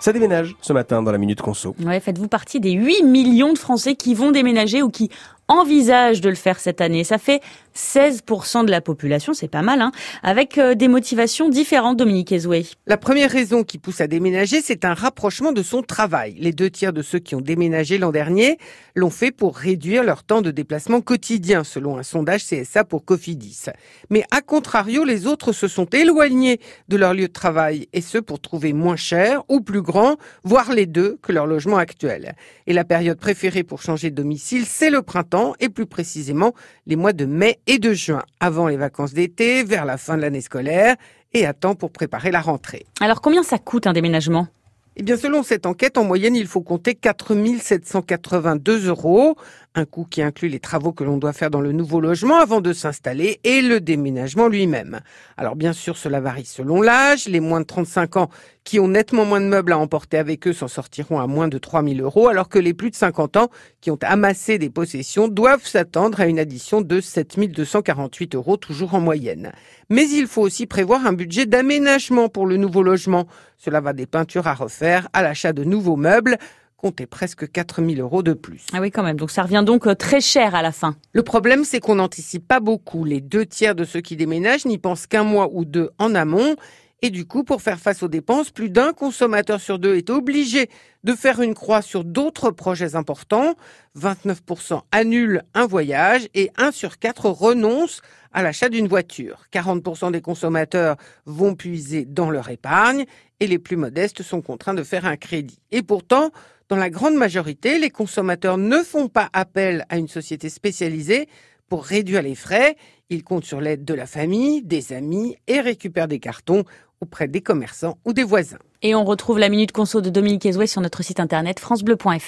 Ça déménage ce matin dans la Minute Conso. Ouais, faites-vous partie des 8 millions de Français qui vont déménager ou qui envisagent de le faire cette année. Ça fait 16% de la population, c'est pas mal, hein, avec euh, des motivations différentes, Dominique Ezoué. La première raison qui pousse à déménager, c'est un rapprochement de son travail. Les deux tiers de ceux qui ont déménagé l'an dernier l'ont fait pour réduire leur temps de déplacement quotidien, selon un sondage CSA pour Cofidis. Mais à contrario, les autres se sont éloignés de leur lieu de travail, et ce pour trouver moins cher ou plus grand, voire les deux, que leur logement actuel. Et la période préférée pour changer de domicile, c'est le printemps, et plus précisément les mois de mai et de juin, avant les vacances d'été, vers la fin de l'année scolaire, et à temps pour préparer la rentrée. Alors combien ça coûte un déménagement? Eh bien, selon cette enquête, en moyenne, il faut compter 4 782 euros, un coût qui inclut les travaux que l'on doit faire dans le nouveau logement avant de s'installer et le déménagement lui-même. Alors, bien sûr, cela varie selon l'âge. Les moins de 35 ans qui ont nettement moins de meubles à emporter avec eux s'en sortiront à moins de 3 000 euros, alors que les plus de 50 ans qui ont amassé des possessions doivent s'attendre à une addition de 7 248 euros, toujours en moyenne. Mais il faut aussi prévoir un budget d'aménagement pour le nouveau logement. Cela va des peintures à refaire à l'achat de nouveaux meubles comptez presque 4000 euros de plus. Ah oui, quand même. Donc ça revient donc euh, très cher à la fin. Le problème, c'est qu'on n'anticipe pas beaucoup. Les deux tiers de ceux qui déménagent n'y pensent qu'un mois ou deux en amont. Et du coup, pour faire face aux dépenses, plus d'un consommateur sur deux est obligé de faire une croix sur d'autres projets importants. 29% annulent un voyage et 1 sur 4 renonce à l'achat d'une voiture. 40% des consommateurs vont puiser dans leur épargne et les plus modestes sont contraints de faire un crédit. Et pourtant, dans la grande majorité, les consommateurs ne font pas appel à une société spécialisée pour réduire les frais. Ils comptent sur l'aide de la famille, des amis et récupèrent des cartons auprès des commerçants ou des voisins. Et on retrouve la Minute Conso de Dominique Ezouet sur notre site internet francebleu.fr.